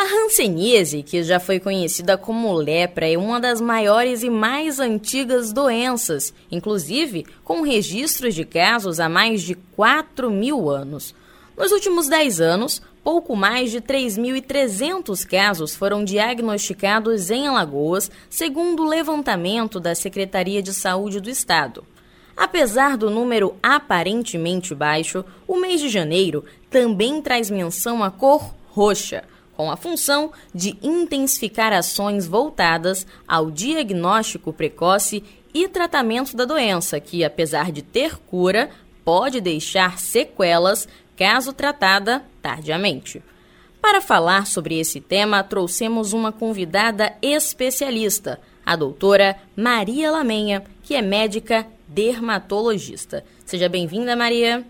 A hanseníase, que já foi conhecida como lepra, é uma das maiores e mais antigas doenças, inclusive com registros de casos há mais de 4 mil anos. Nos últimos 10 anos, pouco mais de 3.300 casos foram diagnosticados em Alagoas, segundo o levantamento da Secretaria de Saúde do Estado. Apesar do número aparentemente baixo, o mês de janeiro também traz menção à cor roxa, com a função de intensificar ações voltadas ao diagnóstico precoce e tratamento da doença, que, apesar de ter cura, pode deixar sequelas caso tratada tardiamente. Para falar sobre esse tema, trouxemos uma convidada especialista, a doutora Maria Lamenha, que é médica dermatologista. Seja bem-vinda, Maria.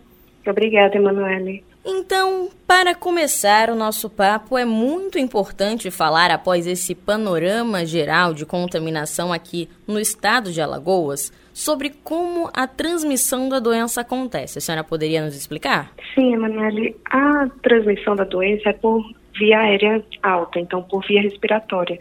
Obrigada, Emanuele. Então, para começar o nosso papo, é muito importante falar, após esse panorama geral de contaminação aqui no estado de Alagoas, sobre como a transmissão da doença acontece. A senhora poderia nos explicar? Sim, Emanuele. A transmissão da doença é por via aérea alta, então por via respiratória.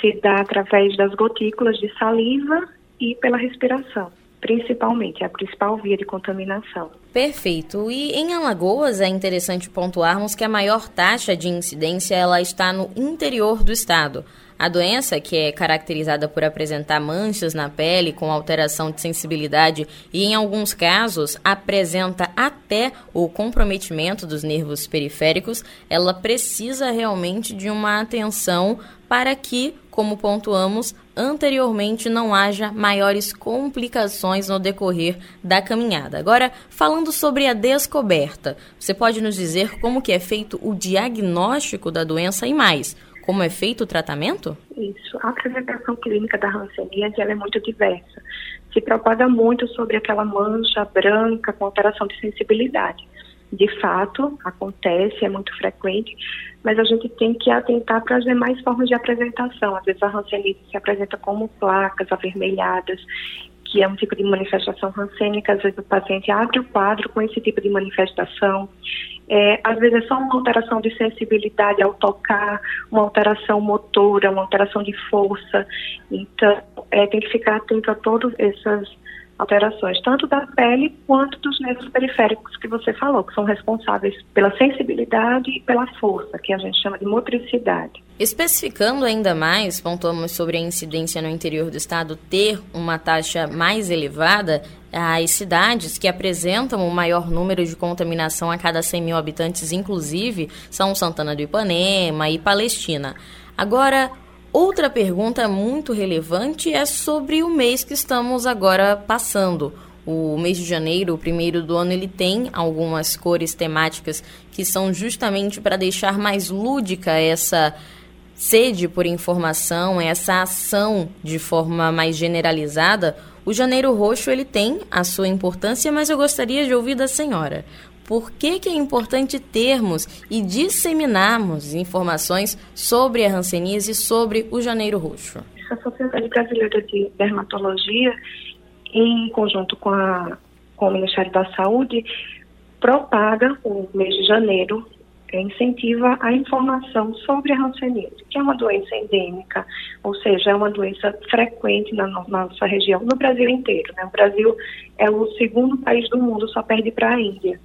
Se dá através das gotículas de saliva e pela respiração principalmente, é a principal via de contaminação. Perfeito. E em Alagoas é interessante pontuarmos que a maior taxa de incidência ela está no interior do estado. A doença, que é caracterizada por apresentar manchas na pele com alteração de sensibilidade e, em alguns casos, apresenta até o comprometimento dos nervos periféricos, ela precisa realmente de uma atenção para que, como pontuamos anteriormente, não haja maiores complicações no decorrer da caminhada. Agora, falando sobre a descoberta, você pode nos dizer como que é feito o diagnóstico da doença e mais? Como é feito o tratamento? Isso. A apresentação clínica da hanseníase é muito diversa. Se propaga muito sobre aquela mancha branca com alteração de sensibilidade. De fato, acontece, é muito frequente, mas a gente tem que atentar para as demais formas de apresentação. Às vezes a hanseníase se apresenta como placas avermelhadas que é um tipo de manifestação rancênica, às vezes o paciente abre o quadro com esse tipo de manifestação. É, às vezes é só uma alteração de sensibilidade ao tocar, uma alteração motora, uma alteração de força. Então, é, tem que ficar atento a todas essas alterações, tanto da pele quanto dos nervos periféricos que você falou, que são responsáveis pela sensibilidade e pela força, que a gente chama de motricidade. Especificando ainda mais, pontuamos sobre a incidência no interior do estado ter uma taxa mais elevada, as cidades que apresentam o maior número de contaminação a cada 100 mil habitantes, inclusive, são Santana do Ipanema e Palestina. Agora, Outra pergunta muito relevante é sobre o mês que estamos agora passando. O mês de janeiro, o primeiro do ano, ele tem algumas cores temáticas que são justamente para deixar mais lúdica essa sede por informação, essa ação de forma mais generalizada. O Janeiro Roxo ele tem a sua importância, mas eu gostaria de ouvir da senhora por que, que é importante termos e disseminarmos informações sobre a hanseníase e sobre o janeiro roxo? A Sociedade Brasileira de Dermatologia, em conjunto com, a, com o Ministério da Saúde, propaga o mês de janeiro incentiva a informação sobre a hanseníase, que é uma doença endêmica, ou seja, é uma doença frequente na, na nossa região, no Brasil inteiro. Né? O Brasil é o segundo país do mundo, só perde para a Índia.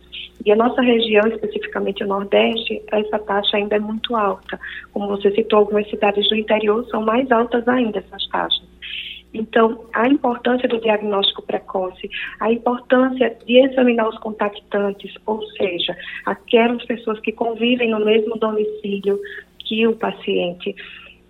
E a nossa região, especificamente o Nordeste, essa taxa ainda é muito alta. Como você citou, algumas cidades do interior são mais altas ainda essas taxas. Então, a importância do diagnóstico precoce, a importância de examinar os contactantes, ou seja, aquelas pessoas que convivem no mesmo domicílio que o paciente,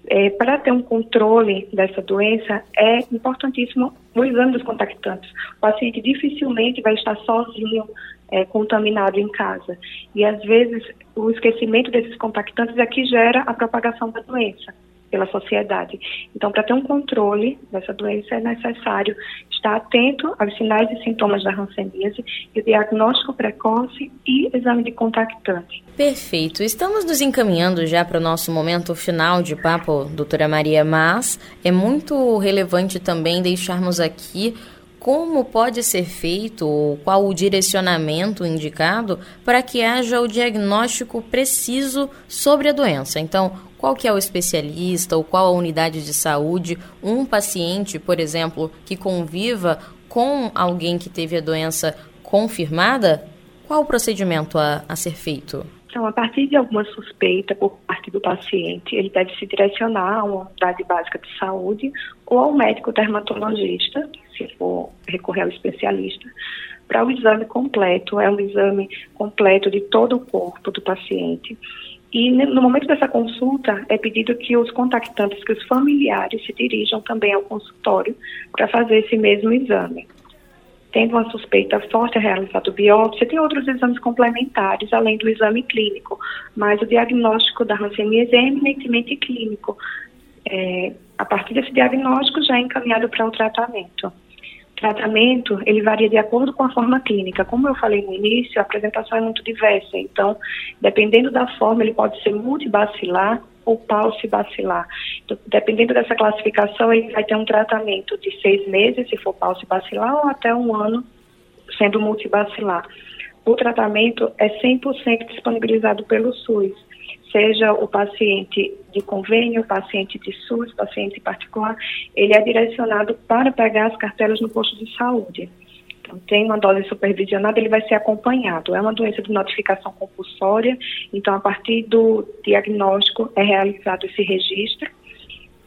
é, para ter um controle dessa doença, é importantíssimo o exame dos contactantes. O paciente dificilmente vai estar sozinho é, contaminado em casa. E às vezes o esquecimento desses contactantes é que gera a propagação da doença. Pela sociedade. Então, para ter um controle dessa doença, é necessário estar atento aos sinais e sintomas da hanseníase e o diagnóstico precoce e exame de contactante. Perfeito. Estamos nos encaminhando já para o nosso momento final de papo, doutora Maria, mas é muito relevante também deixarmos aqui como pode ser feito ou qual o direcionamento indicado para que haja o diagnóstico preciso sobre a doença. Então, qual que é o especialista ou qual a unidade de saúde, um paciente, por exemplo, que conviva com alguém que teve a doença confirmada, qual o procedimento a, a ser feito? Então, a partir de alguma suspeita por parte do paciente, ele deve se direcionar a uma unidade básica de saúde ou ao médico dermatologista, se for recorrer ao especialista, para o exame completo. É um exame completo de todo o corpo do paciente. E no momento dessa consulta, é pedido que os contactantes, que os familiares se dirijam também ao consultório para fazer esse mesmo exame tendo uma suspeita forte, é realizado biópsia. Tem outros exames complementares, além do exame clínico, mas o diagnóstico da hanseníase é eminentemente clínico. É, a partir desse diagnóstico já é encaminhado para o tratamento. Tratamento, ele varia de acordo com a forma clínica. Como eu falei no início, a apresentação é muito diversa, então, dependendo da forma, ele pode ser multibacilar, ou pulse bacilar. Então, dependendo dessa classificação, ele vai ter um tratamento de seis meses, se for pulse bacilar, ou até um ano, sendo multibacilar. O tratamento é 100% disponibilizado pelo SUS, seja o paciente de convênio, paciente de SUS, paciente particular, ele é direcionado para pegar as cartelas no posto de saúde. Então, tem uma dose supervisionada, ele vai ser acompanhado. É uma doença de notificação compulsória, então, a partir do diagnóstico, é realizado esse registro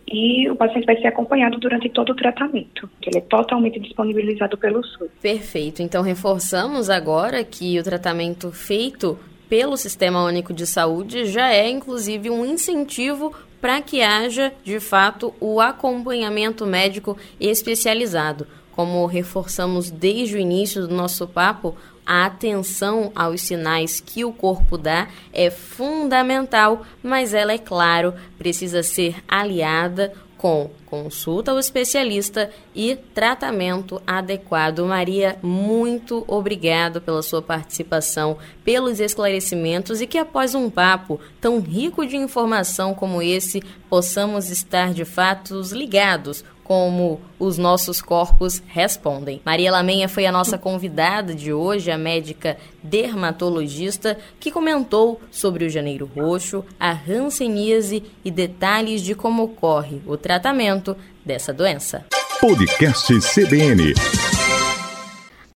e o paciente vai ser acompanhado durante todo o tratamento. Ele é totalmente disponibilizado pelo SUS. Perfeito. Então, reforçamos agora que o tratamento feito pelo Sistema Único de Saúde já é, inclusive, um incentivo para que haja, de fato, o acompanhamento médico especializado. Como reforçamos desde o início do nosso papo, a atenção aos sinais que o corpo dá é fundamental, mas ela, é claro, precisa ser aliada com consulta ao especialista e tratamento adequado. Maria, muito obrigado pela sua participação, pelos esclarecimentos e que após um papo tão rico de informação como esse, possamos estar de fato ligados como os nossos corpos respondem. Maria Lamenha foi a nossa convidada de hoje, a médica dermatologista, que comentou sobre o janeiro roxo, a hanseníase e detalhes de como ocorre o tratamento dessa doença. Podcast CBN